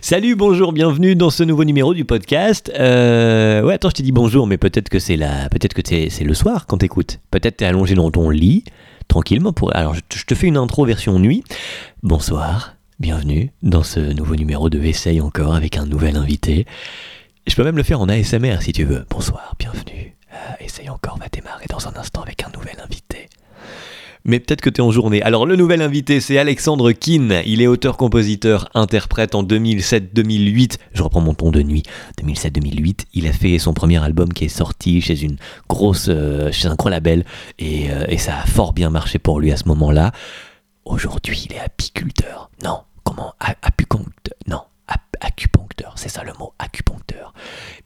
Salut, bonjour, bienvenue dans ce nouveau numéro du podcast. Euh, ouais, attends, je te dis bonjour, mais peut-être que c'est la, peut-être que c'est le soir quand t'écoutes. Peut-être t'es allongé dans ton lit, tranquillement. Pour, alors, je te fais une intro version nuit. Bonsoir, bienvenue dans ce nouveau numéro de Essaye encore avec un nouvel invité. Je peux même le faire en ASMR si tu veux. Bonsoir, bienvenue. Euh, Essaye encore va démarrer dans un instant avec un nouvel invité mais peut-être que tu es en journée. Alors le nouvel invité, c'est Alexandre Keane. Il est auteur, compositeur, interprète en 2007-2008. Je reprends mon ton de nuit. 2007-2008, il a fait son premier album qui est sorti chez une grosse, euh, chez un gros label, et, euh, et ça a fort bien marché pour lui à ce moment-là. Aujourd'hui, il est apiculteur. Non, comment Apiculteur acupuncteur, c'est ça le mot, acupuncteur.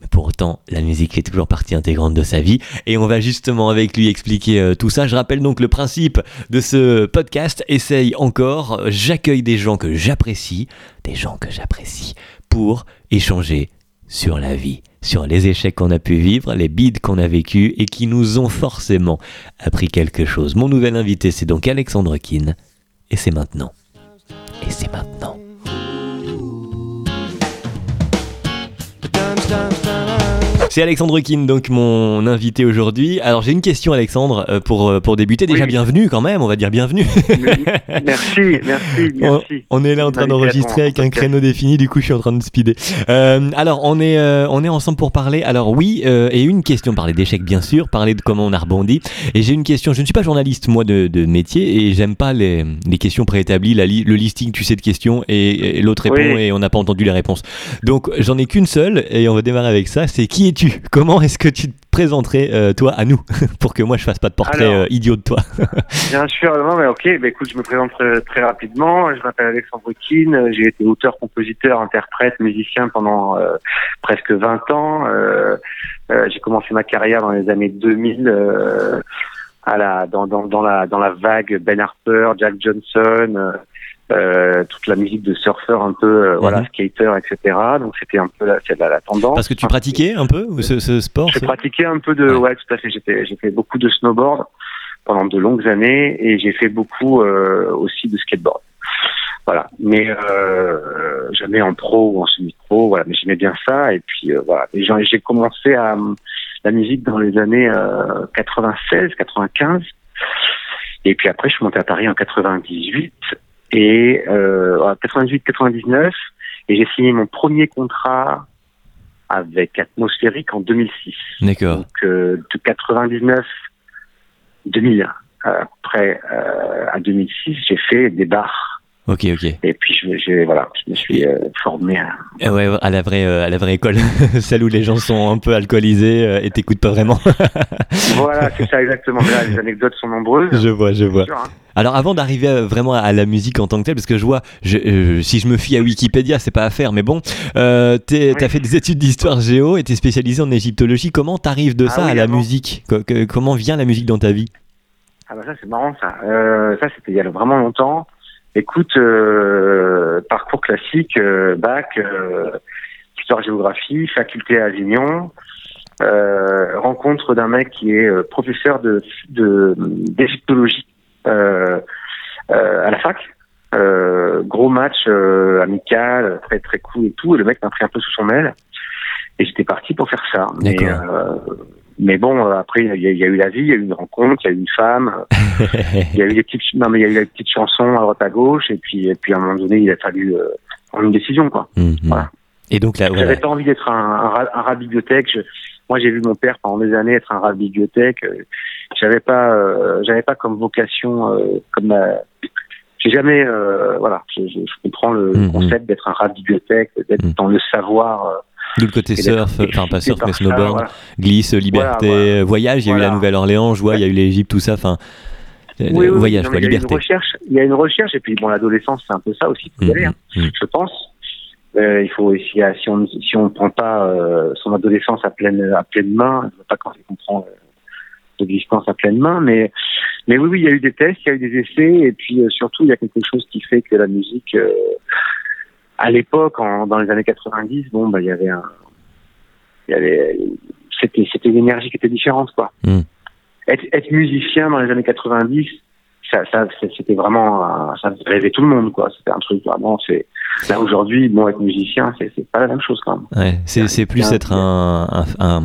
Mais pour autant, la musique est toujours partie intégrante de sa vie et on va justement avec lui expliquer euh, tout ça. Je rappelle donc le principe de ce podcast. Essaye encore, j'accueille des gens que j'apprécie, des gens que j'apprécie pour échanger sur la vie, sur les échecs qu'on a pu vivre, les bides qu'on a vécus et qui nous ont forcément appris quelque chose. Mon nouvel invité, c'est donc Alexandre Keane et c'est maintenant. Et c'est maintenant. C'est Alexandre Kin, donc mon invité aujourd'hui. Alors j'ai une question Alexandre euh, pour, euh, pour débuter. Déjà bienvenue quand même, on va dire bienvenue. merci, merci, merci. On, est là en train d'enregistrer avec un créneau défini, du coup je suis en train de speeder. Euh, alors on est, on est ensemble pour parler. Alors oui, et une question, parler d'échecs bien sûr, parler de comment on a rebondi. Et j'ai une question, je ne suis pas journaliste moi de, de métier et j'aime pas les, les, questions préétablies, la le listing tu sais de questions et, l'autre répond et on n'a pas entendu les réponses. Donc j'en ai qu'une seule et on va démarrer avec ça, c'est qui es-tu Comment est-ce que tu te présenterais, euh, toi, à nous, pour que moi je fasse pas de portrait euh, idiot de toi Bien sûr, non, mais ok, bah, écoute, je me présente très, rapidement. Je m'appelle Alexandre Keane, j'ai été auteur, compositeur, interprète, musicien pendant euh, presque 20 ans. j'ai commencé ma carrière dans les années 2000 à la, dans, dans, dans, la, dans la vague Ben Harper, Jack Johnson. Euh, toute la musique de surfeur un peu euh, voilà mhm. skater etc donc c'était un peu la, la, la, tendance. Parce que tu pratiquais un peu ce, ce sport j'ai pratiqué un peu de ouais. tout à fait. J'ai fait beaucoup de snowboard pendant de longues années et j'ai fait beaucoup euh, aussi de skateboard. Voilà. Mais euh, jamais en pro ou en semi pro voilà. Mais j'aimais bien ça et puis voilà. J'ai commencé à la musique dans les années 96 95 et puis après, je suis monté à Paris en 98 et euh, 98-99 et j'ai signé mon premier contrat avec Atmosphérique en 2006. D'accord. Donc euh, de 99 2000 après euh, à 2006 j'ai fait des bars Ok, ok. Et puis je, voilà, je me suis euh, formé à... Eh ouais, à la vraie, euh, à la vraie école, celle où les gens sont un peu alcoolisés euh, et t'écoutent pas vraiment. voilà, c'est ça exactement. Là, les anecdotes sont nombreuses. Je vois, je vois. Hein. Alors avant d'arriver vraiment à la musique en tant que telle, parce que je vois, je, si je me fie à Wikipédia, c'est pas à faire, mais bon, euh, t'as fait des études d'histoire géo et t'es spécialisé en égyptologie. Comment t'arrives de ah ça à la musique? Comment vient la musique dans ta vie? Ah bah ça c'est marrant ça. ça c'était il y a vraiment longtemps. Écoute, euh, parcours classique, euh, bac, euh, histoire-géographie, faculté à Avignon, rencontre d'un mec qui est professeur de d'égyptologie à la fac. gros match amical, très très cool et tout. Et le mec m'a pris un peu sous son aile. Et j'étais parti pour faire ça. Mais, mais bon, euh, après, il y, a eu la vie, il y a eu une rencontre, il y a eu une femme, il y a eu des petites, non mais il y a eu des petites chansons à droite à gauche, et puis, et puis à un moment donné, il a fallu euh, prendre une décision, quoi. Mhm. Voilà. Et donc là, j'avais pas envie d'être un, un, un rat bibliothèque. moi, j'ai vu mon père pendant des années être un rat bibliothèque. Euh, j'avais pas, euh, j'avais pas comme vocation, euh, comme j'ai jamais, voilà, je, je, comprends le mhm. concept d'être un rat bibliothèque, d'être mhm. dans le savoir D'où le côté surf, enfin pas surf mais snowboard, glisse, liberté, voyage. Il y a eu la Nouvelle-Orléans, je vois, il y a eu l'Égypte, tout ça. Enfin, oui, voyage, quoi, liberté. Il y a une recherche, il y a une recherche, et puis bon, l'adolescence, c'est un peu ça aussi. Y aller, hein, je pense. Euh, il faut si, si on si on prend pas euh, son adolescence à pleine à pleine main, je ne pas quand on prend euh, l'existence à pleine main, mais mais oui, oui, il y a eu des tests, il y a eu des essais, et puis surtout il y a quelque chose qui fait que la musique à l'époque, dans les années 90, bon, bah, il y avait un, il y avait, c'était, c'était une énergie qui était différente, quoi. Hmm. Être, être, musicien dans les années 90, ça, ça c'était vraiment, un- ça rêvait tout le monde, quoi. C'était un truc vraiment, c'est, là aujourd'hui, bon, être musicien, c'est, pas la même chose, quand même. Ouais, c'est, c'est plus être un, un- un-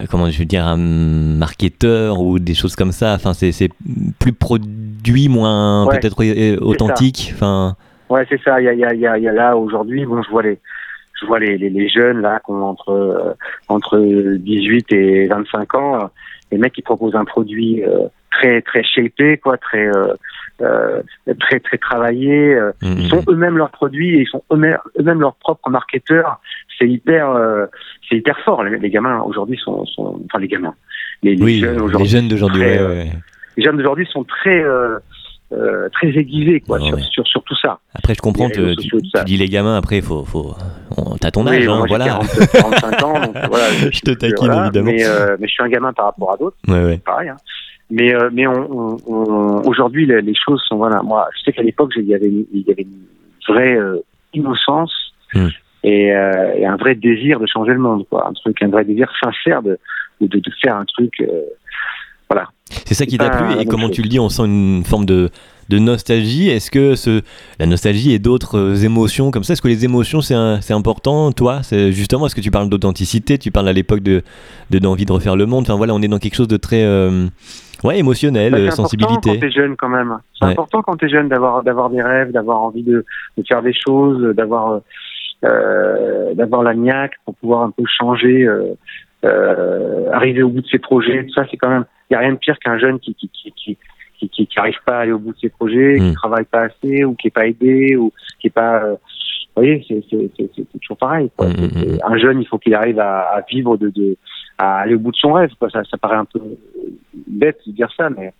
euh, comment je veux dire, un marketeur ou des choses comme ça. Enfin, c'est, c'est plus produit, moins Ouais, peut-être euh, authentique. Enfin, Ouais, c'est ça. Il y a, il y a, il y a, y a là aujourd'hui, bon, je vois les, je vois les, les, les jeunes là qui ont entre euh, entre 18 et 25 ans, les mecs qui proposent un produit euh, très très shapé, quoi, très euh, euh, très très travaillé. euh, mm, ils mm, sont eux-mêmes leurs produits et ils sont eux-mêmes leurs propres marketeurs. C'est hyper euh, c'est hyper fort. Les, les gamins aujourd'hui sont, sont enfin les gamins. Les, les oui, jeunes les aujourd'hui. jeunes d'aujourd'hui, ouais, euh, ouais. Les jeunes d'aujourd'hui sont très euh, euh, très aiguisés quoi Ouais, sur, ouais. sur sur tout ça. Après, je comprends, les réseaux tu, dis les gamins, après, faut, faut, t'as ton âge, Oui, hein, voilà. 40, 45 ans, donc voilà. Je te taquine, évidemment. Mais, euh, mais je suis un gamin par rapport à d'autres, Ouais, ouais. pareil. Hein. Mais, euh, mais on, on, on- aujourd'hui, les, les choses sont voilà. Moi, je sais qu'à l'époque, il y avait, une- il y avait une vraie euh, innocence Hmm. et, euh, et un vrai désir de changer le monde, quoi. Un truc, un vrai désir sincère de, de, de, de faire un truc. Voilà. C'est ça qui t'a plu et comment chose. tu le dis, on sent une forme de, de nostalgie. Est-ce que ce, la nostalgie et d'autres euh, émotions comme ça, est-ce que les émotions c'est important, toi? C'est justement, est-ce que tu parles d'authenticité? Tu parles à l'époque de de- d'envie de refaire le monde. Enfin voilà, on est dans quelque chose de très euh, ouais émotionnel, Bah, euh, c'est important quand sensibilité. t'es jeune quand même. C'est Ouais. important quand t'es jeune d'avoir d'avoir des rêves, d'avoir envie de, de faire des choses, d'avoir euh, d'avoir la niaque pour pouvoir un peu changer, euh, arriver au bout de ses projets. Tout ça, c'est quand même. Il y a rien de pire qu'un jeune qui qui qui qui qui, qui, qui arrive pas à aller au bout de ses projets, Mm. qui travaille pas assez ou qui est pas aidé ou qui est pas. euh, vous voyez, c'est c'est c'est c'est toujours pareil. Quoi. Mm, mm, C'est- mm. Un jeune, il faut qu'il arrive à, à vivre de, de à aller au bout de son rêve. Quoi. Ça, ça paraît un peu bête de dire ça, mais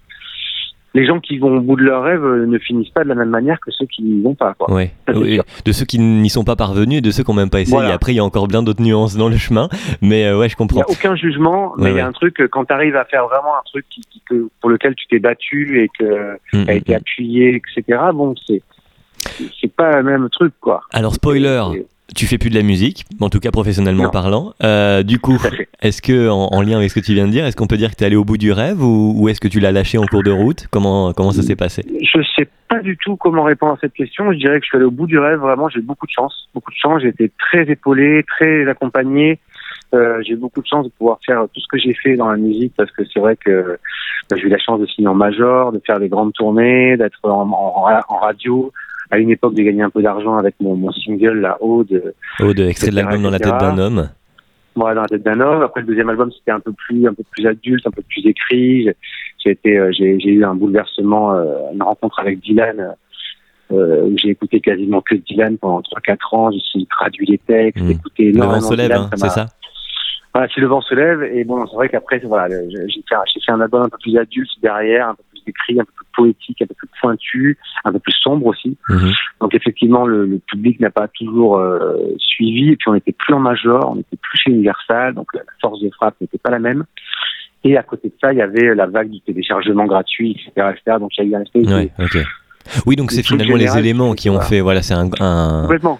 les gens qui vont au bout de leur rêve euh, ne finissent pas de la même manière que ceux qui n'y vont pas. Quoi. Ouais. Ça, Oui, de ceux qui n'y sont pas parvenus et de ceux qui n'ont même pas essayé. Voilà. Après, il y a encore plein d'autres nuances dans le chemin, mais euh, ouais, je Il n'y comprends. a aucun jugement, mais Ouais, il y a ouais. un truc, euh, quand tu arrives à faire vraiment un truc qui, qui- que, pour lequel tu t'es battu et que Mm, tu as mm, été mm. appuyé, etc., bon, c'est c'est pas le même truc, quoi. Alors spoiler, tu fais plus de la musique, en tout cas professionnellement Non. parlant. Euh, du coup, est-ce que en, en lien avec ce que tu viens de dire, est-ce qu'on peut dire que tu es allé au bout du rêve ou, ou est-ce que tu l'as lâché en cours de route? Comment comment ça s'est passé? Je sais pas du tout comment répondre à cette question. Je dirais que je suis allé au bout du rêve. Vraiment, j'ai eu beaucoup de chance. Beaucoup de chance. J'ai été très épaulé, très accompagné. Euh, j'ai eu beaucoup de chance de pouvoir faire tout ce que j'ai fait dans la musique parce que c'est vrai que bah, j'ai eu la chance de signer en major, de faire des grandes tournées, d'être en, en radio. À une époque, de gagner un peu d'argent avec mon, mon single, la Aude, Oh, de extrait de l'album dans la tête d'un homme. moi dans la tête d'un homme. Après le deuxième album, c'était un peu plus un peu plus adulte, un peu plus écrit. J'ai- J'ai été euh, j'ai j'ai eu un bouleversement, euh, une rencontre avec Dylan. Euh, j'ai écouté quasiment que Dylan pendant 3-4 ans, j'ai traduit les textes, Mm. écouté Le vent énormément se lève, hein, c'est ça Voilà, si le vent se lève, et bon, c'est vrai qu'après, voilà, j'ai j'ai fait, un- j'ai fait un album un peu plus adulte derrière, un peu écrit, un peu plus poétique, un peu plus pointu, un peu plus sombre aussi. Mhm. Donc effectivement, le, le public n'a pas toujours euh, suivi. Et puis on n'était plus en major, on n'était plus chez Universal, donc la, force de frappe n'était pas la même. Et à côté de ça, il y avait la vague du téléchargement gratuit, etc., etc. Donc il y a eu un espèce de-. Oui, donc c'est finalement les éléments qui ont voilà. fait, voilà, c'est un,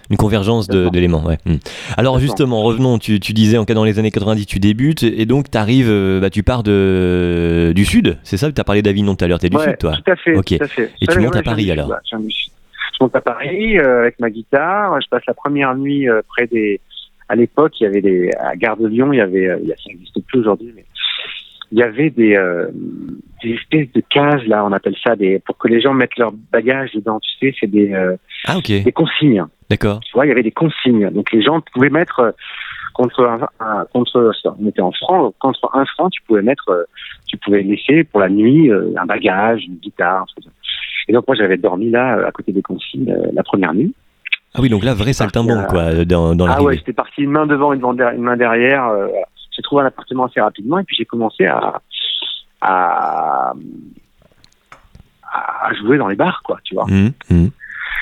une convergence d'éléments. Ouais. Hmm. Alors justement, revenons, tu, tu disais en cas dans les années 90, tu débutes et donc tu arrives, bah, tu pars de, du sud, c'est ça Tu as parlé d'Avignon tout à l'heure, tu es du Ouais, sud toi Tout à fait. Ok. Tout à fait. Et tu montes à Paris, alors ouais, je monte à Paris euh, avec ma guitare. Je passe la première nuit euh, près des. À l'époque, il y avait des à Gare de Lyon, il y avait, euh, ça n'existe plus aujourd'hui, mais il y avait des, euh, des espèces de cases là, on appelle ça des pour que les gens mettent leur bagage dedans. Tu sais, c'est des, euh, Ah ok, des consignes. d'accord. Tu vois, il y avait des consignes. Donc les gens pouvaient mettre euh, contre un, un- contre on était en francs, donc contre un franc, tu pouvais mettre, euh, tu pouvais laisser pour la nuit euh, un bagage, une guitare. Et donc moi j'avais dormi là à côté des consignes la première nuit. Ah oui, donc là, vrai saltimbanque quoi, dans, dans Ah ouais, j'étais parti une main devant, une main derrière. Une main derrière euh, voilà. J'ai trouvé un appartement assez rapidement et puis j'ai commencé à, à à jouer dans les bars quoi, tu vois. Hmm, hmm.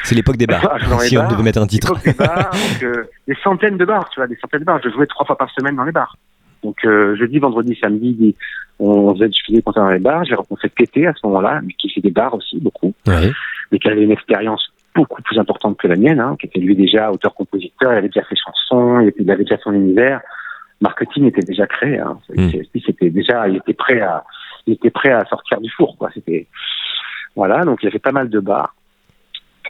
C'est l'époque des bars, Ah, si on bars, devait mettre un titre. L'époque des bars, donc, euh, des centaines de bars, tu vois, des centaines de bars. Je jouais trois fois par semaine dans les bars. Donc euh, jeudi, vendredi, samedi, di- on faisait je faisais des concerts dans les bars. J'ai rencontré Pété à ce moment-là, qui fait des bars aussi beaucoup, Ouais. mais qui avait une expérience beaucoup plus importante que la mienne, hein, qui était lui déjà auteur-compositeur, il avait déjà fait chansons, il avait déjà son univers, marketing était déjà créé. Hein. Mm. Lui, c'était déjà, il était prêt à, il était prêt à sortir du four, quoi. C'était Voilà, donc il y avait pas mal de bars.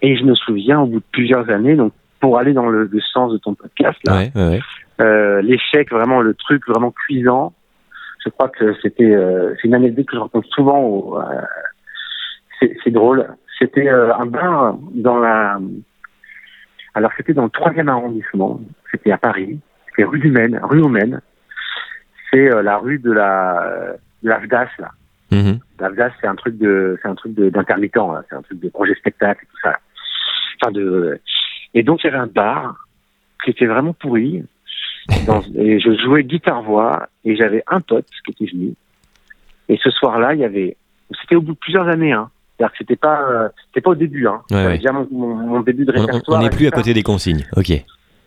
Et je me souviens, au bout de plusieurs années, donc pour aller dans le, le sens de ton podcast, là, Ouais, ouais, ouais. euh, l'échec, vraiment le truc vraiment cuisant. Je crois que c'était euh, c'est une anecdote que je raconte souvent. au- euh, c'est c'est drôle. C'était euh, un bar dans la. Alors c'était dans le troisième arrondissement. C'était à Paris. C'était rue du Maine, rue au Maine. C'est euh, la rue de la de l'Avdas là. Mhm. L'Avdas c'est un truc de c'est un truc d'intermittent. C'est un truc de projet spectacle et tout ça. Enfin de et donc il y avait un bar qui était vraiment pourri. Dans- et je jouais guitare-voix et j'avais un pote qui était venu. Et ce soir-là, il y avait. C'était au bout de plusieurs années. Hein. C'est-à-dire que c'était pas, euh, c'était pas au début. Hein. Ouais, J'avais ouais. déjà mon, mon, mon début de répertoire. on n'est plus à côté des consignes. Ok.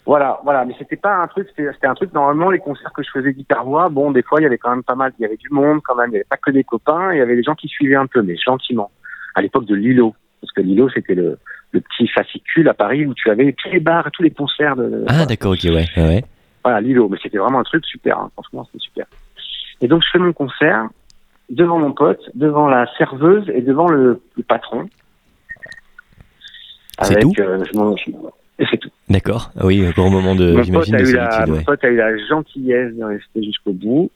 Voilà, voilà. Mais c'était pas un truc. C'était un truc. Normalement, les concerts que je faisais guitare-voix, bon, des fois, il y avait quand même pas mal. Il y avait du monde quand même. Il y avait pas que des copains. Il y avait des gens qui suivaient un peu, mais gentiment. À l'époque de Lilo, parce que Lilo, c'était le, le petit fascicule à Paris où tu avais tous les bars et tous les concerts de. Ah, d'accord, ok, ouais. ouais. Voilà, Lilo, mais c'était vraiment un truc super, hein. franchement, c'était super. Et donc, je fais mon concert devant mon pote, devant la serveuse et devant le, le patron. Avec, tout? euh, je D'accord. Ah Oui, un moment de, mon, pote j'imagine, a de eu la, solitude, mon ouais. pote a eu la gentillesse de rester jusqu'au bout.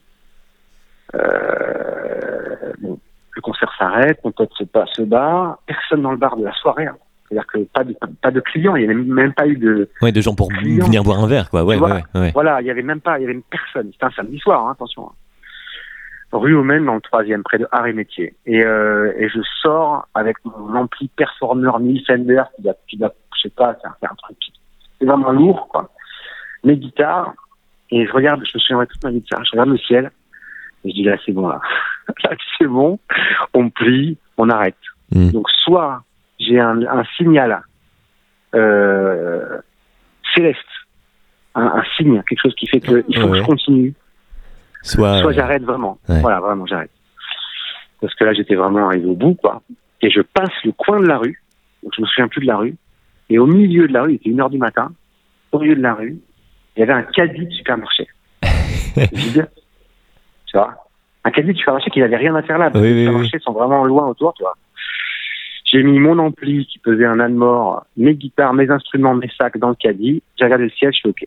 Euh, bon, le concert s'arrête, mon pote se, se barre, personne dans le bar de la soirée. hein. C'est-à-dire que pas de, pas de clients, il n'y a même, pas eu de, Ouais, de gens pour Client. venir boire un verre, quoi. Ouais, ouais, vois ouais, ouais. Voilà, il y avait même pas, il y avait même personne. C'était un samedi soir, hein, attention. Rue au Maine, dans le troisième, près de Art et Métier. Et, euh, et je sors avec mon ampli Performer 1000 Fender, qui doit, qui doit, je sais pas, c'est un, c'est un truc, qui- c'est vraiment lourd, quoi. Mes guitares, et je regarde, je me souviendrai toute ma ça, je regarde le ciel, et je dis là, c'est bon, là. là, c'est bon, on plie, on arrête. Mm. Donc, soit j'ai un, un signal, euh, céleste, un, un signe, quelque chose qui fait que il faut que je continue, Soit, soit euh, j'arrête vraiment. ouais. Voilà, vraiment, j'arrête. Parce que là, j'étais vraiment arrivé au bout, quoi. Et je passe le coin de la rue, donc je me souviens plus de la rue, et au milieu de la rue, il était une heure du matin, au milieu de la rue, il y avait un caddie de supermarché. Tu vois Un caddie de supermarché qui n'avait rien à faire là, parce Oui, que oui, les supermarchés sont vraiment loin autour, tu vois. J'ai mis mon ampli qui pesait un âne mort, mes guitares, mes instruments, mes sacs dans le caddie. J'ai regardé le ciel, je suis OK.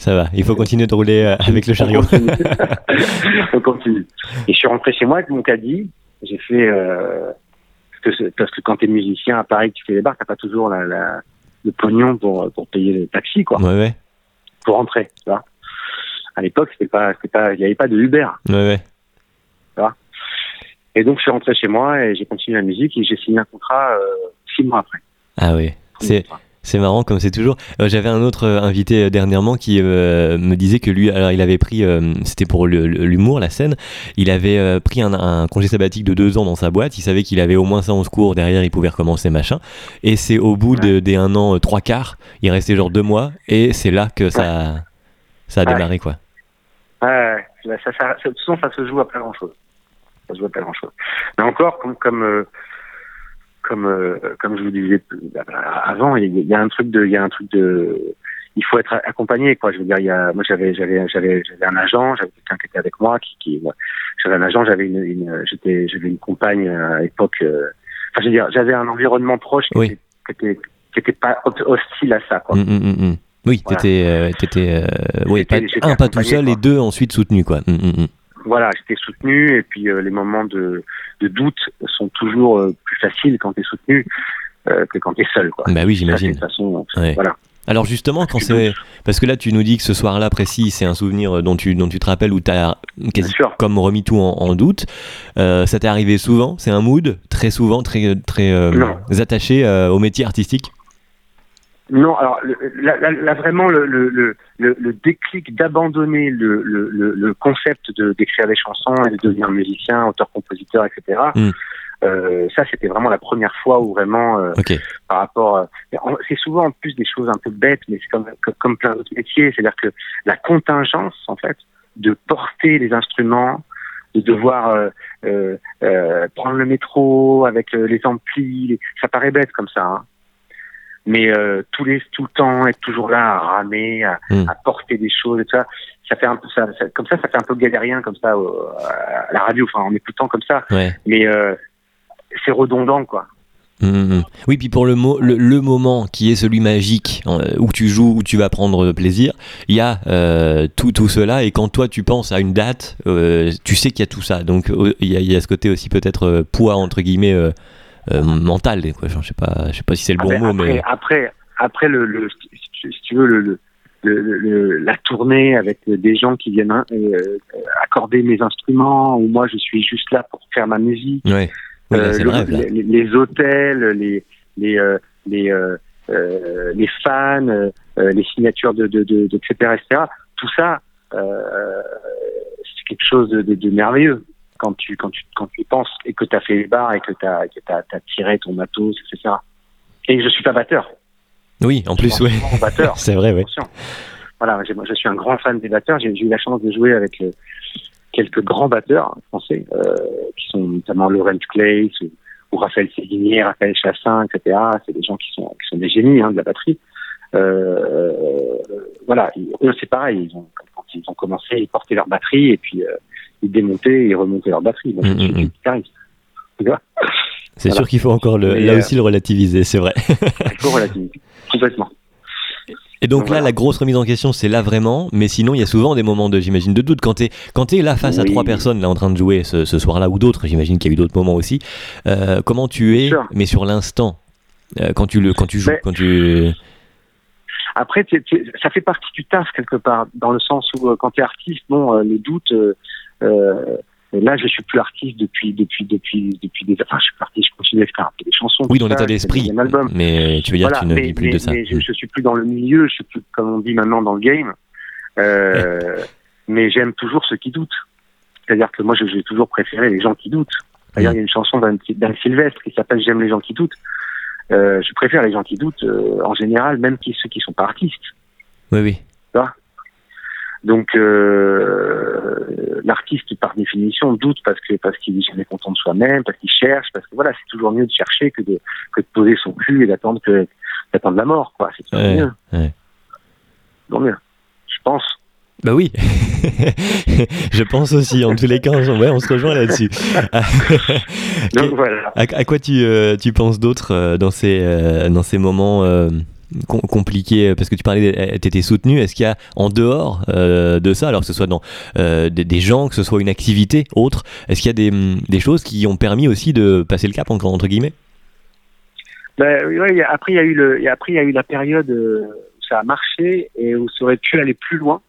Ça va. Il faut continuer de rouler euh, avec le chariot. On continue. On continue. Et je suis rentré chez moi avec mon caddie. J'ai fait euh, parce, que, parce que quand t'es musicien à Paris, que tu fais les bars, t'as pas toujours la, la- le pognon pour pour payer le taxi, quoi, Ouais, ouais. pour rentrer. Tu vois. À l'époque, c'était pas, c'était pas, il y avait pas de Uber. Ouais, ouais. Et donc, je suis rentré chez moi et j'ai continué la musique et j'ai signé un contrat euh, six mois après. Ah oui. C'est, C'est marrant comme c'est toujours. Euh, J'avais un autre euh, invité euh, dernièrement qui me disait que lui, alors il avait pris, c'était pour l'humour, la scène, il avait pris un, un congé sabbatique de deux ans dans sa boîte. Il savait qu'il avait au moins ça en secours. Derrière, il pouvait recommencer machin. Et c'est au bout de- des un an, trois quarts, il restait genre deux mois. Et c'est là que ça, ça a Ouais. démarré quoi. Ouais, ça, ça, ça, ça- souvent ça se joue à pas grand chose. Ça se joue à pas grand chose. Mais encore, comme comme comme euh, comme je vous disais avant, il y, a- il y a un truc de, il y a un truc de, il faut être accompagné quoi. Je veux dire, il y a, moi j'avais j'avais j'avais j'avais un agent, j'avais quelqu'un qui était avec moi, qui, j'avais un agent, j'avais une, une j'étais j'avais une compagne à l'époque. euh, enfin, je veux dire, j'avais un environnement proche qui, Oui. était, qui était qui était pas hostile à ça quoi. Mm, mm, mm. Oui, Voilà. t'étais, euh, t'étais, euh, pas- un pas tout seul quoi. et deux ensuite soutenu quoi. Voilà, j'étais soutenu et puis euh, les moments de, de doute sont toujours euh, plus faciles quand tu es soutenu euh, que quand tu es seul. Quoi. Bah oui, j'imagine. de toute façon, Ouais. voilà. Alors justement, quand c'est parce que là tu nous dis que ce soir-là précis, c'est un souvenir dont tu dont tu te rappelles où tu as quasi comme remis tout en, en doute. Ça t'est arrivé souvent? C'est un mood? Très souvent très très attaché au métier artistique? Non, alors là, là- là, vraiment le, le, le, le, le déclic d'abandonner le, concept de d'écrire des chansons et de devenir musicien, auteur-compositeur, etc. Mm. Euh, ça, c'était vraiment la première fois où vraiment euh, par rapport. euh, c'est souvent en plus des choses un peu bêtes, mais c'est comme, comme, plein d'autres métiers. C'est-à-dire que la contingence, en fait, de porter les instruments, de devoir euh, prendre le métro avec les amplis, les- ça paraît bête comme ça. Hein. Mais euh, les tout le temps être toujours là à ramer, à, Mm. à porter des choses et tout ça, ça fait un peu ça, ça- comme ça, ça fait un peu galérien comme ça euh, à la radio. Enfin, on est tout le temps comme ça. Ouais. Mais euh, c'est redondant, quoi. Mmh, Oui, puis pour le, mo le, le, moment qui est celui magique, euh, où tu joues, où tu vas prendre plaisir, il y a euh, tout, tout cela, et quand toi tu penses à une date, euh, tu sais qu'il y a tout ça. Donc il y, y, a ce côté aussi peut-être poids, entre guillemets, mental. Quoi. Je sais pas, je sais pas si c'est le bon après, mot, après, mais... Après, après le, le, si tu veux, le, le, la tournée avec des gens qui viennent hein, accorder mes instruments, ou moi je suis juste là pour faire ma musique. Ouais. Oui, là, euh, le les, les, hôtels, les les euh, les, euh, les fans, les signatures de, de, de, de, etc., etc. Tout ça, c'est quelque chose de, de, de, merveilleux quand tu quand tu quand tu y penses et que tu as fait les bars et que tu as, que as, as, tiré ton matos, etc. Et je suis pas batteur. Oui, en plus, oui. c'est vrai, oui. Voilà, je suis un grand fan des batteurs. J'ai eu la chance de jouer avec quelques grands batteurs français, euh, qui sont notamment Laurent Clay ou, ou, Raphaël Séguinier, Raphaël Chassin, etc. C'est des gens qui sont, qui sont des génies hein, de la batterie. Euh, voilà, eux c'est pareil, ils ont, quand ils ont commencé, ils portaient leur batterie et puis euh, ils démontaient et remontaient leur batterie. Guitariste. C'est Voilà. sûr qu'il faut encore le, là euh, aussi le relativiser, c'est vrai. Il faut relativiser. Complètement. Et donc Donc, là, voilà. la grosse remise en question, c'est là vraiment, mais sinon, il y a souvent des moments de, j'imagine, de doute. Quand t'es, quand t'es là face à trois personnes, là, en train de jouer ce, ce soir-là, ou d'autres, j'imagine qu'il y a eu d'autres moments aussi, euh, comment tu es, mais sur l'instant, euh, quand tu le, quand tu joues, Mais- quand tu... Après, ça fait partie du taf quelque part, dans le sens où euh, quand tu es artiste, bon, euh, les doutes. Euh, euh, là, je suis plus artiste depuis depuis depuis depuis des. Enfin, je suis plus artiste, je continue à faire un des chansons. Oui, dans l'état d'esprit, mais tu veux dire Voilà, tu ne mais, vis plus mais- de ça. mais je, je suis plus dans le milieu, je suis plus, comme on dit maintenant, dans le game. Euh, mais j'aime toujours ceux qui doutent. C'est-à-dire que moi, j'ai toujours préféré les gens qui doutent. D'ailleurs, il y a une chanson d'Anne d'Anne Sylvestre qui s'appelle J'aime les gens qui doutent. Euh, je préfère les gens qui doutent euh, en général, même qui, ceux qui sont pas artistes. Oui, oui. Donc euh, l'artiste par définition doute parce que parce qu'il est jamais content de soi-même, parce qu'il cherche, parce que voilà, c'est toujours mieux de chercher que de que de poser son cul et d'attendre que d'attendre la mort, quoi. C'est toujours Ouais, mieux. ouais. Toujours mieux. Je pense. Bah oui, je pense aussi. En tous les cas, on, ouais, on se rejoint là-dessus. Donc voilà. À, à quoi tu, euh, tu penses d'autre euh, dans ces euh, dans ces moments euh, com- compliqués Parce que tu parlais, tu étais soutenu. Est-ce qu'il y a en dehors euh, de ça, alors que ce soit dans euh, des, gens, que ce soit une activité autre, est-ce qu'il y a des, choses qui ont permis aussi de passer le cap entre, guillemets? Ben, après il y a eu le, après il y a eu la période euh, où ça a marché et où ça aurait pu aller plus loin.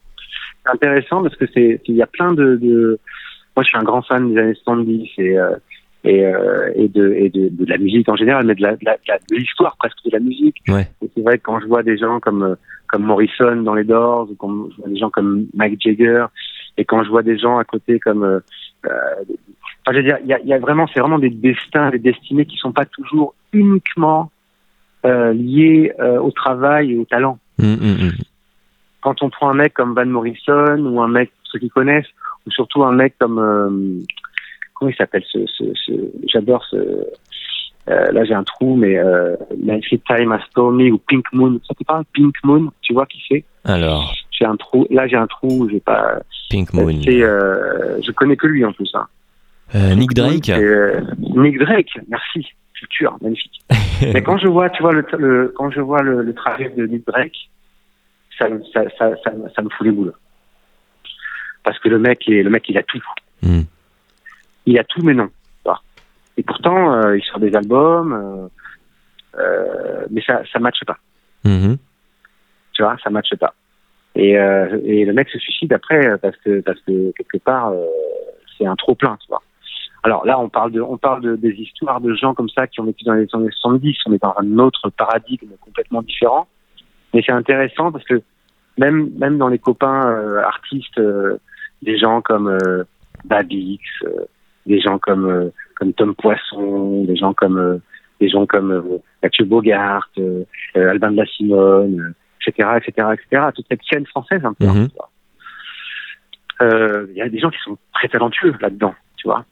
C'est intéressant parce que c'est, il y a plein de, moi je suis un grand fan des années 70 et euh, et, euh, et, de, et de, de la musique en général, mais de la- l'histoire presque de la musique. Ouais. Et c'est vrai que quand je vois des gens comme euh, comme Morrison dans les Doors, ou quand je vois des gens comme Mike Jagger, et quand je vois des gens à côté comme euh, euh, Enfin, je veux dire, il y a, y a vraiment, c'est vraiment des destins, des destinées qui sont pas toujours uniquement euh, liés euh, au travail et au talent. Hum, hum. Quand on prend un mec comme Van Morrison ou un mec, ceux qui connaissent, ou surtout un mec comme euh, comment il s'appelle ce, ce, ce j'adore ce euh, là j'ai un trou mais euh, Life Time a Stormy ou Pink Moon ça te parle Pink Moon? Tu vois qui c'est? Alors, j'ai un trou là j'ai un trou j'ai pas Pink Moon. c'est euh, je connais que lui en plus hein. Euh, Nick Drake Nick Drake, merci, culture, magnifique. Mais quand je vois, tu vois, le, le quand je vois le, le trajet de Nick Drake, ça, me- ça, ça, ça, me- ça me fout les boules. Parce que le mec, est, le mec, il a tout. Hum. Il a tout, mais non. Tu vois. Et pourtant, euh, il sort des albums, euh, euh, mais ça, ça matche pas. Mhm. Tu vois, ça matche pas. Et, euh, et le mec se suicide après euh, parce que parce que quelque part, euh, c'est un trop plein, tu vois. Alors là, on parle de, on parle de, des histoires de gens comme ça qui ont vécu dans les années 70. On est dans un autre paradigme complètement différent. Mais c'est intéressant parce que même, même dans les copains euh, artistes, euh, des gens comme euh, Babix, euh, des gens comme, euh, comme Tom Poisson, des gens comme, euh, des gens comme euh, Mathieu Bogart, Albin de la Simone, etc., etc., etc. Toute cette scène française un peu. Mhm. tu vois. Euh, Il y a des gens qui sont très talentueux là-dedans, tu vois.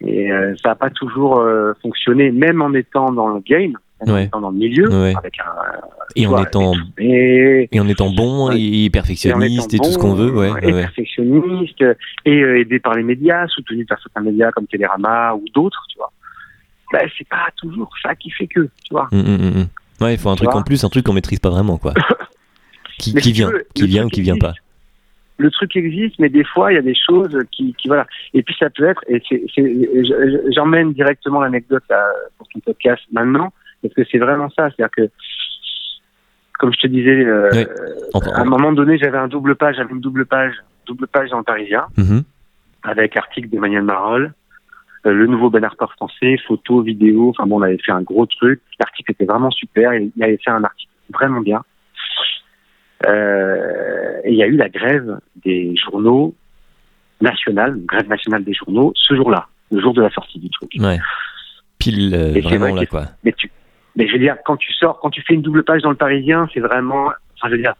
Et euh, ça n'a pas toujours euh, fonctionné, même en étant dans le game, en Ouais. étant dans le milieu, Ouais. avec un. Et en étant et, et en étant bon et perfectionniste et, tout ce qu'on veut, ouais, et perfectionniste, et euh, aidé par les médias, soutenu par certains médias comme Télérama ou d'autres, tu vois. bah, c'est pas toujours ça qui fait que, tu vois. Hum, hum, hum. Ouais, il faut un Tu truc en plus, un truc qu'on maîtrise pas vraiment, quoi. qui, vient, veux, qui vient ou qui vient existe. pas. le truc existe, mais des fois, il y a des choses qui, qui voilà. Et puis ça peut être, et j'emmène directement l'anecdote pour ton podcast maintenant, parce que c'est vraiment ça. C'est-à-dire que, comme je te disais, euh, à un moment donné, j'avais un double page, j'avais une double page, double page dans le Parisien, Mhm. avec article d'Emmanuel Marolles, euh, le nouveau Ben Harper français, photos, vidéos. Enfin bon, on avait fait un gros truc. L'article était vraiment super. Il il avait fait un article vraiment bien. Euh, et il y a eu la grève des journaux nationale, grève nationale des journaux, ce jour-là, le jour de la sortie du truc. Ouais. Pile euh, vraiment vrai là, quoi. Mais tu, mais je veux dire, quand tu sors, quand tu fais une double page dans le Parisien, c'est vraiment, enfin, je veux dire,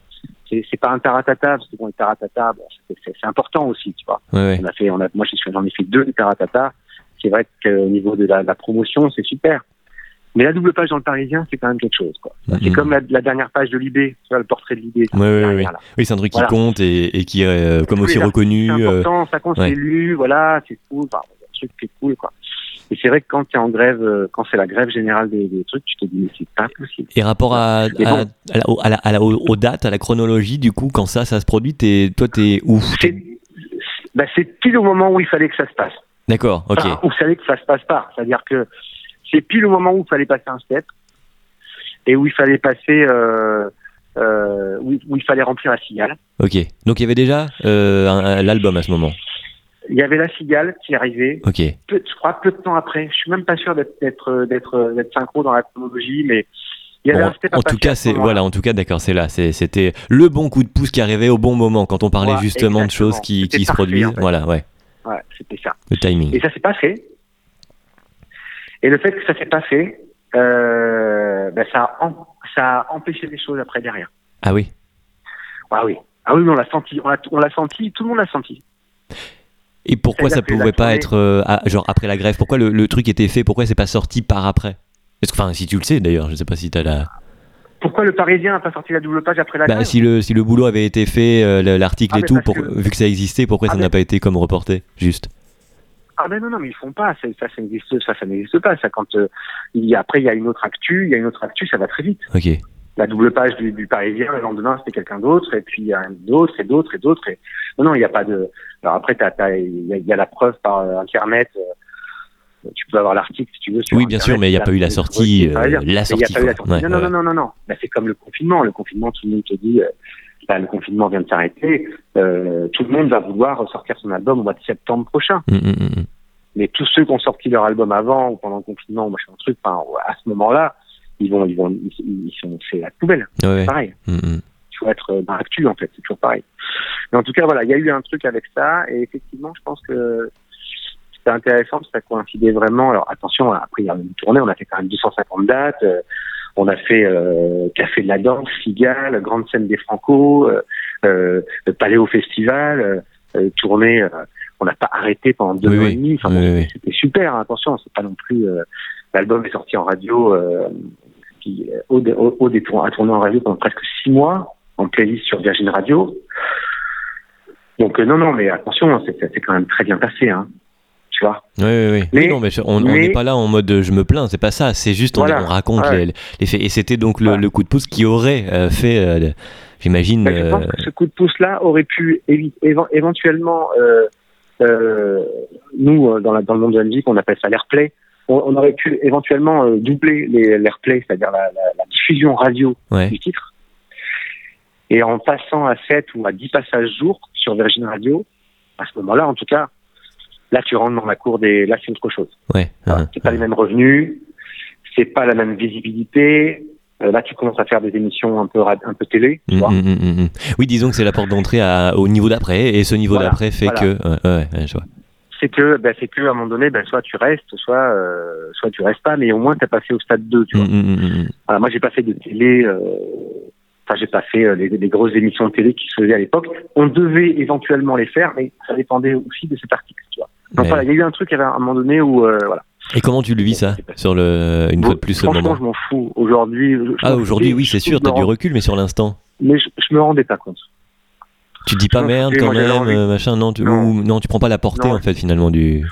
c'est c'est pas un taratata, parce que bon, le taratata, bon, c'est- c'est c'est important aussi, tu vois. Ouais, ouais. On a fait, on a, moi, j'en ai fait- deux des taratata. C'est vrai qu'au niveau de la, la promotion, c'est super. Mais la double page dans le Parisien, c'est quand même quelque chose, quoi. C'est Mhm. comme la, la dernière page de vois, le portrait de ouais, derrière, ouais. là. Oui, c'est un truc Voilà. qui compte et, et qui est euh, comme aussi reconnu. C'est euh, important, ça compte, ouais. c'est lu, voilà, c'est cool, enfin, c'est un truc qui est cool, quoi. Et c'est vrai que quand tu es en grève, euh, quand c'est la grève générale des, des trucs, tu te dis, mais c'est pas possible. Et rapport à, à, bon. à la- au- à la- à la- aux, dates, à la chronologie, du coup, quand ça, ça se produit, t'es, toi, t'es où? C'est bah, c'est pile au moment où il fallait que ça se passe. D'accord, ok. Enfin, où il fallait que ça se passe pas. C'est-à-dire que c'est pile au moment où il fallait passer un step et où il fallait passer, euh, euh, où, où il fallait remplir la cigale. Ok. Donc il y avait déjà euh, l'album à ce moment. Il y avait la cigale qui arrivait, Ok. peu, je crois peu de temps après. Je suis même pas sûr d'être d'être d'être d'être synchro dans la chronologie, mais il y avait Bon, un en tout cas, ce c'est voilà. En tout cas, d'accord, c'est là. C'était le bon coup de pouce qui arrivait au bon moment quand on parlait Ouais, justement de choses qui, qui se produisent. en fait. Voilà, ouais. Ouais, c'était ça. Le timing. Et ça s'est pas fait. Et le fait que ça s'est pas fait, euh, ben ça, a ça a empêché les choses après derrière. Ah oui. Ah oui. Ah oui, on l'a senti. On l'a senti. Tout le monde l'a senti. Et pourquoi ça que pouvait pas être euh, genre après la grève Pourquoi le, le truc était fait Pourquoi c'est pas sorti par après? Est-ce que, enfin, si tu le sais d'ailleurs, je sais pas si t'as la. Pourquoi le Parisien n'a pas sorti la double page après la Bah, grève? si le si le boulot avait été fait, euh, le- l'article Ah, et tout, parce pour, que- vu que ça existait, pourquoi Ah, ça mais- n'a pas été comme reporté? Juste. Ah ben non non mais ils font pas. Ça ça n'existe ça ça n'existe pas. Ça quand euh, il y a, après il y a une autre actu, il y a une autre actu, ça va très vite. Ok. La double page du, du Parisien le lendemain c'était quelqu'un d'autre et puis il y a un d'autre et d'autres et d'autres et non non il n'y a pas de. Alors après il y, a- il y a la preuve par euh, internet. euh, tu peux avoir l'article si tu veux. Sur Oui, bien sûr, mais il n'y a là, pas eu la sortie, euh, la il a sortie. pas eu la quoi. sortie. Ouais, non, non, ouais. non, non, non, non. Bah, c'est comme le confinement. Le confinement, tout le monde te dit, euh, là, le confinement vient de s'arrêter. Euh, tout le monde va vouloir sortir son album au mois de septembre prochain. Hum, hum, hum. Mais tous ceux qui ont sorti leur album avant ou pendant le confinement, ou machin truc, enfin, à ce moment-là, ils vont, ils vont, ils, ils sont, c'est la poubelle. Ouais. Pareil. Hum, hum. Il faut être dans l'actu, en fait. C'est toujours pareil. Mais en tout cas, voilà, il y a eu un truc avec ça. Et effectivement, je pense que c'était intéressant parce que ça coïncidait vraiment. Alors, attention, après, il y a une tournée. On a fait quand même 250 dates. euh, on a fait euh, Café de la Danse, Cigale, Grande Scène des Franco, euh, euh, le Paléo Festival, euh, euh, tournée. euh, on n'a pas arrêté pendant deux Oui, oui. et demi. Enfin, Oui, bon, oui. C'était super. hein, attention, c'est pas non plus. euh, L'album est sorti en radio. Euh, qui, au, au, au des tour- a tourné en radio pendant presque six mois en playlist sur Virgin Radio. Donc euh, non, non, mais attention, hein, c'est- quand même très bien passé, hein. Tu vois? Oui, oui, oui. Mais- Oui, non, mais je- on n'est pas là en mode euh, je me plains, c'est pas ça. C'est juste on, Voilà. on raconte Ouais. les, les faits. Et c'était donc le, Ouais. le coup de pouce qui aurait euh, fait, euh, j'imagine. Je pense que ce coup de pouce-là aurait pu éventuellement, nous, dans, la, dans le monde de la musique, on appelle ça l'airplay. On, on aurait pu éventuellement euh, doubler les- l'airplay, c'est-à-dire la, la, la diffusion radio ouais. du titre. Et en passant à 7 ou à 10 passages jour sur Virgin Radio, à ce moment-là, en tout cas, là, tu rentres dans la cour des. Là, c'est autre chose. Ouais. Voilà. hein. C'est pas les mêmes revenus, c'est pas la même visibilité. Euh, là, tu commences à faire des émissions un peu un peu télé, tu Mm, vois. mm, mm. Oui, disons que c'est la porte d'entrée au niveau d'après, et ce niveau Voilà, d'après fait voilà. que. Ouais, ouais, ouais, je vois. C'est que, ben, c'est que à un moment donné, ben, soit tu restes, soit, euh, soit tu restes pas, mais au moins t'as passé au stade 2, tu vois. mm, mm, mm. Voilà, moi, j'ai pas fait de télé. euh, Enfin, j'ai pas fait euh, les, les grosses émissions de télé qui se faisaient à l'époque. On devait éventuellement les faire, mais ça dépendait aussi de cet article, tu vois. Donc voilà, il y a eu un truc à un moment donné où, euh, voilà. Et comment tu le vis ça sur le une fois de plus le Franchement, moment je m'en fous. Aujourd'hui, Ah aujourd'hui oui c'est sûr t'as du recul mais sur l'instant Mais je, je me rendais pas compte. Tu dis pas merde quand même euh, machin non tu Non. ou non tu prends pas la portée Non. en fait finalement du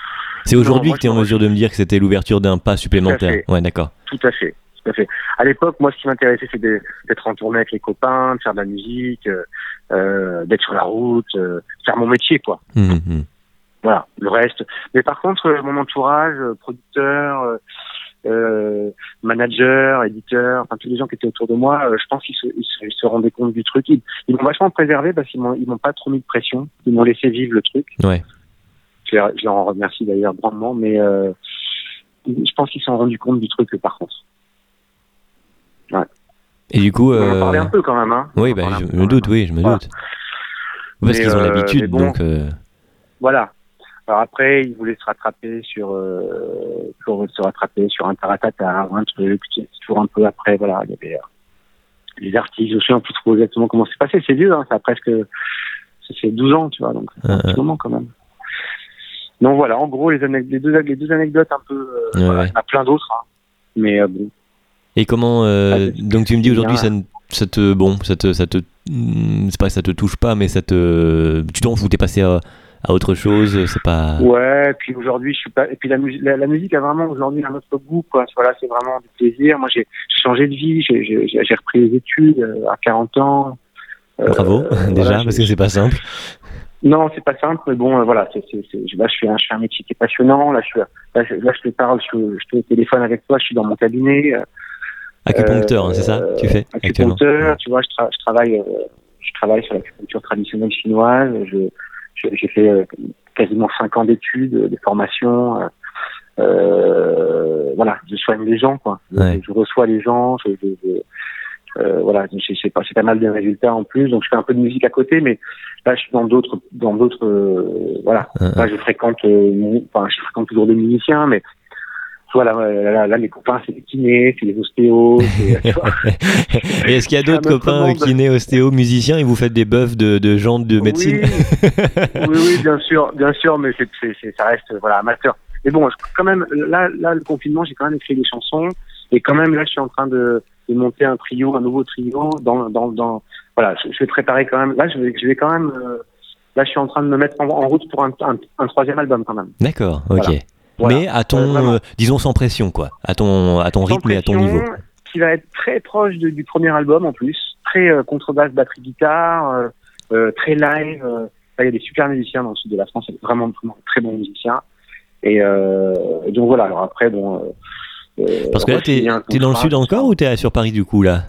C'est aujourd'hui que tu es en me mesure de me dire que c'était l'ouverture d'un pas supplémentaire. Ouais, d'accord. Tout à fait. Tout à fait. À l'époque, moi, ce qui m'intéressait, c'était d'être en tournée avec les copains, de faire de la musique, euh, euh, d'être sur la route, euh, faire mon métier, quoi. Mhm, mhm. Voilà, le reste. Mais par contre, euh, mon entourage, euh, producteur, euh, euh, manager, éditeur, enfin tous les gens qui étaient autour de moi, euh, je pense qu'ils se, rendaient compte du truc. Ils, m'ont vachement préservé parce qu'ils m'ont ils m'ont pas trop mis de pression. Ils m'ont laissé vivre le truc. Ouais. Je, leur- je leur en remercie d'ailleurs grandement, mais euh, je pense qu'ils se sont rendus compte du truc par contre. Et du coup. On en euh, parlait un peu quand même, hein. Oui, bah, je me doute, oui, je me Voilà. doute. Parce qu'ils ont l'habitude, bon. donc. Voilà. Alors après, ils voulaient se rattraper sur, euh, se rattraper sur un taratata, un truc, toujours un peu après, voilà, il y avait euh, les artistes, je me souviens plus trop exactement comment c'est passé, c'est vieux, hein, ça a presque, ça fait 12 ans, tu vois, donc c'est un Euh, petit moment quand même. Donc voilà, en gros, les, deux, les deux anecdotes un peu, euh, Ouais, voilà, ouais. il y en a plein d'autres, hein. mais euh, bon, Et comment. euh, Ah, donc tu me dis aujourd'hui, ça, ne- ça te. Bon, ça te. Ça te hmm, c'est pas que ça te touche pas, mais ça te. Tu t'en fous, t'es passé à, à autre chose, c'est pas. Ouais, puis aujourd'hui, je suis pas. Et puis la musique, la, la musique a vraiment aujourd'hui un autre goût, quoi. Voilà, c'est vraiment du plaisir. Moi, j'ai changé de vie. J'ai- repris les études euh, à 40 ans. Euh, Bravo, déjà, voilà, parce que c'est pas simple. Non, c'est pas simple, mais bon, euh, voilà. c'est là, je fais, un, je fais un métier qui est passionnant. Là, je suis, là, je, là, je te parle, je, je te téléphone avec toi. Je suis dans mon cabinet. euh, Acupuncteur, hein, c'est ça euh, Tu fais actuellement? Acupuncteur, tu vois, je, tra- je travaille, euh, je travaille sur l'acupuncture traditionnelle chinoise. Je- j'ai fait euh, quasiment cinq ans d'études, de formation. euh, euh, voilà, je soigne les gens, quoi. Je, Ouais. je reçois les gens. Je, je- je- euh, voilà, j'ai pas, pas mal de résultats en plus. Donc, je fais un peu de musique à côté, mais là, je suis dans d'autres, dans d'autres, euh, voilà. Là, je fréquente, euh, enfin, je fréquente toujours des musiciens, mais voilà, là, là, là, les copains, c'est des kinés, c'est des ostéos, est-ce qu'il y a d'autres autre copains monde. kinés, ostéo, musiciens et vous faites des buffs de, de gens de médecine Oui, oui, oui, bien sûr, bien sûr, mais c'est, ça reste voilà amateur. Mais bon, quand même, là, là, le confinement, j'ai quand même écrit des chansons, et quand même, là, je suis en train de, de monter un trio, un nouveau trio, dans, dans, dans, voilà, je, je vais préparer quand même. Là, je vais, je vais quand même, euh, là, je suis en train de me mettre en, en route pour un, un, un troisième album quand même. D'accord, ok. Voilà. Voilà. Mais à ton, vraiment. euh, disons sans pression, quoi. À ton, à ton Sans rythme et à ton niveau. Qui va être très proche de- du premier album en plus, très euh, contrebasse, batterie, guitare, euh, euh, très live. euh. Il y a des super musiciens dans le sud de la France, il y a vraiment, vraiment de très bons musiciens. Et, euh, et donc voilà. Alors après, bon. euh, euh, Parce que là, t'es dans le sud encore ou t'es sur Paris du coup, là?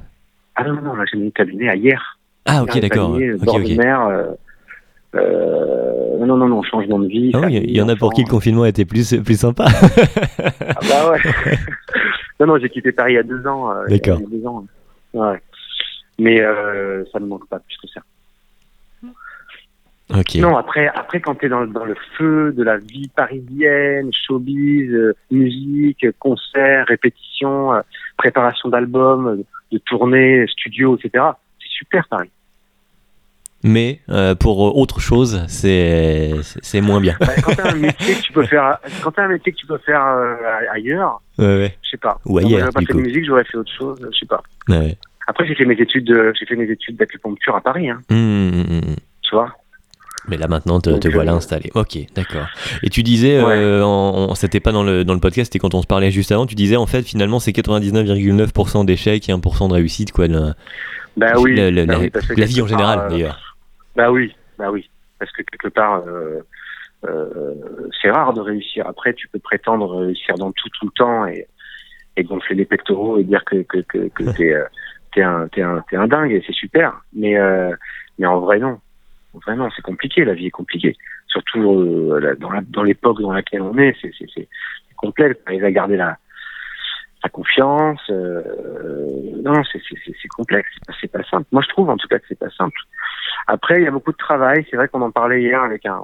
Ah non, non, non, là j'ai le cabinet à hier. Ah, ok, d'accord. ok. mer. Non, non, non, changement de vie. Ah oui, il y en a pour qui le confinement était plus, plus sympa. Ah bah ouais. non, non, j'ai quitté Paris il y a deux ans. euh, a- D'accord. a ans. Ouais. Mais euh, ça ne manque pas plus que ça. ok. Non, après, après quand tu es dans, le- dans le feu de la vie parisienne, showbiz, euh, musique, concert, répétition, euh, préparation d'albums, de tournées, studio, etc., c'est super Paris. Mais euh, pour euh, autre chose, c'est moins bien. Bah, quand tu as un métier que tu peux faire, quand t'as un métier que tu peux faire euh, ailleurs, Ouais, ouais. je sais pas. Ou ailleurs, J'aurais pas fait de musique, j'aurais fait autre chose, je sais pas. Ouais. Après, j'ai fait mes études, de- j'ai fait mes études d'acupuncture à Paris, hein, Hum, hum, hum. tu vois. Mais là maintenant, te, te voilà euh, installé. Ok, d'accord. Et tu disais, euh, en- en- c'était pas dans le, dans le podcast, c'était quand on se parlait juste avant, tu disais en fait finalement c'est 99,9% d'échecs et 1% de réussite. Quoi, le- Bah oui. la, bah la- oui, la vie en général euh, d'ailleurs. Bah oui, bah oui. Parce que quelque part, euh, euh, c'est rare de réussir. Après, tu peux prétendre réussir dans tout, tout le temps et, et gonfler les pectoraux et dire que, que, que, que t'es, euh, t'es un, t'es un, t'es un dingue et c'est super. Mais, euh, mais en vrai, non. En vrai, non, c'est compliqué. La vie est compliquée. Surtout euh, la- dans, la, dans l'époque dans laquelle on est, c'est, c'est, c'est c'est complexe. Arriver à garder la, la confiance. euh, non, c'est, c'est, c'est, c'est complexe. C'est pas, c'est pas simple. Moi, je trouve en tout cas que c'est pas simple. Après, il y a beaucoup de travail. C'est vrai qu'on en parlait hier avec un,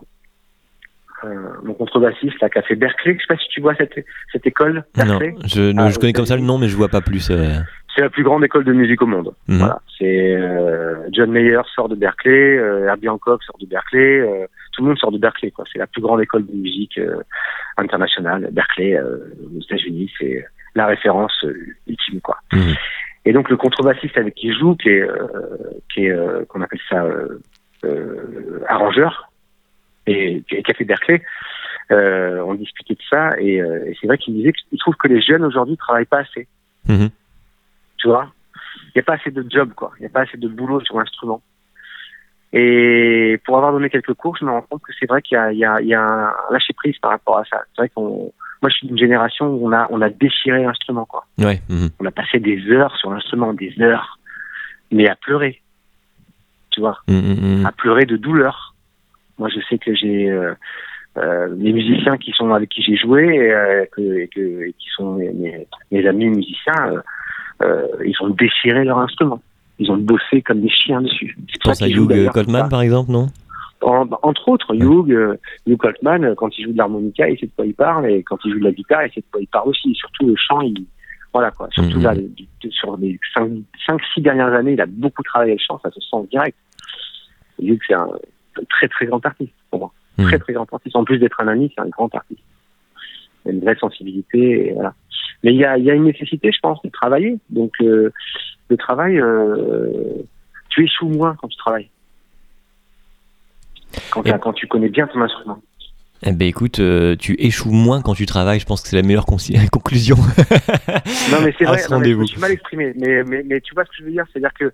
un- mon contrebassiste là, qui a fait Berkeley. Je sais pas si tu vois cette, cette école. Non, Ah, je connais ok. comme ça le nom, mais je vois pas plus. euh. C'est la plus grande école de musique au monde. Mhm. Voilà. C'est euh, John Mayer sort de Berkeley, euh, Herbie Hancock sort de Berkeley, euh, tout le monde sort de Berkeley. Quoi. C'est la plus grande école de musique euh, internationale. Berkeley euh, aux États-Unis, c'est la référence euh, ultime. Quoi. Mhm. Et donc le contrebassiste avec qui je joue, qui est, euh, qui est euh, qu'on appelle ça euh, euh, arrangeur, et qui a fait Berkeley, Euh, on discutait de ça et, euh, et c'est vrai qu'il disait qu'il trouve que les jeunes aujourd'hui travaillent pas assez. Mhm. Tu vois, il n'y a pas assez de job quoi, il n'y a pas assez de boulot sur l'instrument. Et pour avoir donné quelques cours, je me rends compte que c'est vrai qu'il y a, il y, a, il y a un lâcher prise par rapport à ça. C'est vrai qu'on, moi je suis d'une génération où on a, on a déchiré l'instrument quoi. Ouais. mhm. On a passé des heures sur l'instrument, des heures, mais à pleurer. Tu vois, Mhm, mhm. à pleurer de douleur. Moi, je sais que j'ai euh, euh, les musiciens qui sont avec qui j'ai joué et, euh, que, et que- et qui sont mes, mes- mes amis musiciens, euh, euh, ils ont déchiré leur instrument. Ils ont bossé comme des chiens dessus. Je pense à Hugh par exemple, non? En- entre autres, Hugh, euh, Hugh Coltman, euh, quand il joue de l'harmonica, il sait de quoi il parle, et quand il joue de la guitare, il sait de quoi il parle aussi. Et surtout le chant, il voilà quoi. Surtout Mhm. là, sur les 5-6 dernières années, il a beaucoup travaillé le chant, ça se sent direct. Hugh, c'est un très très grand artiste pour moi Mhm. très très grand artiste. En plus d'être un ami, c'est un grand artiste. Il a une vraie sensibilité, et voilà. Mais il y a, y a une nécessité, je pense, de travailler. Donc euh, le travail, euh, tu échoues moins quand tu travailles. Quand, Et- t'as- quand tu connais bien ton instrument. Eh ben écoute, euh, tu échoues moins quand tu travailles, je pense que c'est la meilleure conclusion. Non, mais c'est vrai, non, mais je me suis mal exprimé. Mais, mais, mais tu vois ce que je veux dire? C'est-à-dire que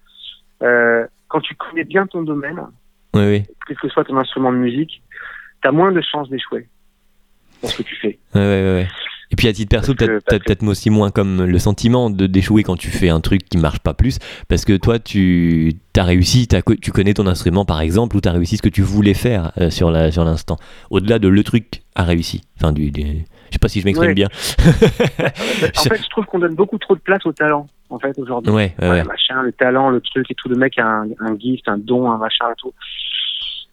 euh, quand tu connais bien ton domaine, oui, oui. quel que soit ton instrument de musique, tu as moins de chances d'échouer dans ce que tu fais. Ouais, ouais, ouais. Et puis à titre perso, peut-être peut-être aussi moins comme le sentiment de d'échouer quand tu fais un truc qui marche pas plus, parce que toi tu as réussi, tu connais ton instrument par exemple, ou tu as réussi ce que tu voulais faire euh, sur la sur l'instant. Au-delà de le truc a réussi. Enfin du, du- je sais pas si je m'exprime Ouais. bien. En fait, je trouve qu'on donne beaucoup trop de place au talent, en fait, aujourd'hui. Ouais, ouais, Ouais, machin, le talent, le truc et tout. Le mec a un, un gift, un don, un machin et tout.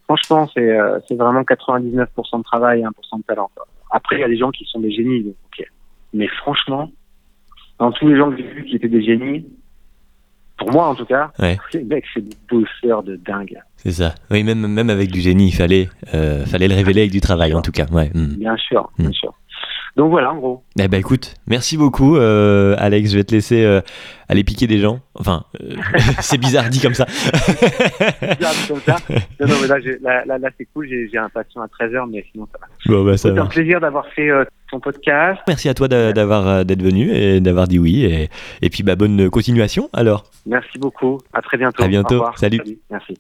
Franchement, c'est euh, vraiment 99% de travail et 1% de talent. quoi. Après, il y a des gens qui sont des génies. donc. Mais franchement, dans tous les gens que j'ai vus qui étaient des génies, pour moi en tout cas, Ouais. les mecs, c'est des bosseurs de dingue. C'est ça. Oui, même même avec du génie, il fallait euh, fallait le révéler avec du travail en tout cas. Ouais. hmm. Bien sûr, bien Mm. sûr. Donc voilà, en gros. Eh ben écoute, merci beaucoup euh, Alex, je vais te laisser euh, aller piquer des gens. Enfin, euh, c'est bizarre dit comme ça. Bien, comme ça. Non, non, mais là, là, là, là, c'est cool. J'ai un patient à 13h, mais sinon, ça va. bon bah ça C'est un plaisir d'avoir fait euh, ton podcast. Merci à toi d'a- d'avoir euh, d'être venu et d'avoir dit oui et, et puis bah bonne continuation alors. Merci beaucoup. À très bientôt. À bientôt. Au. Salut. Merci.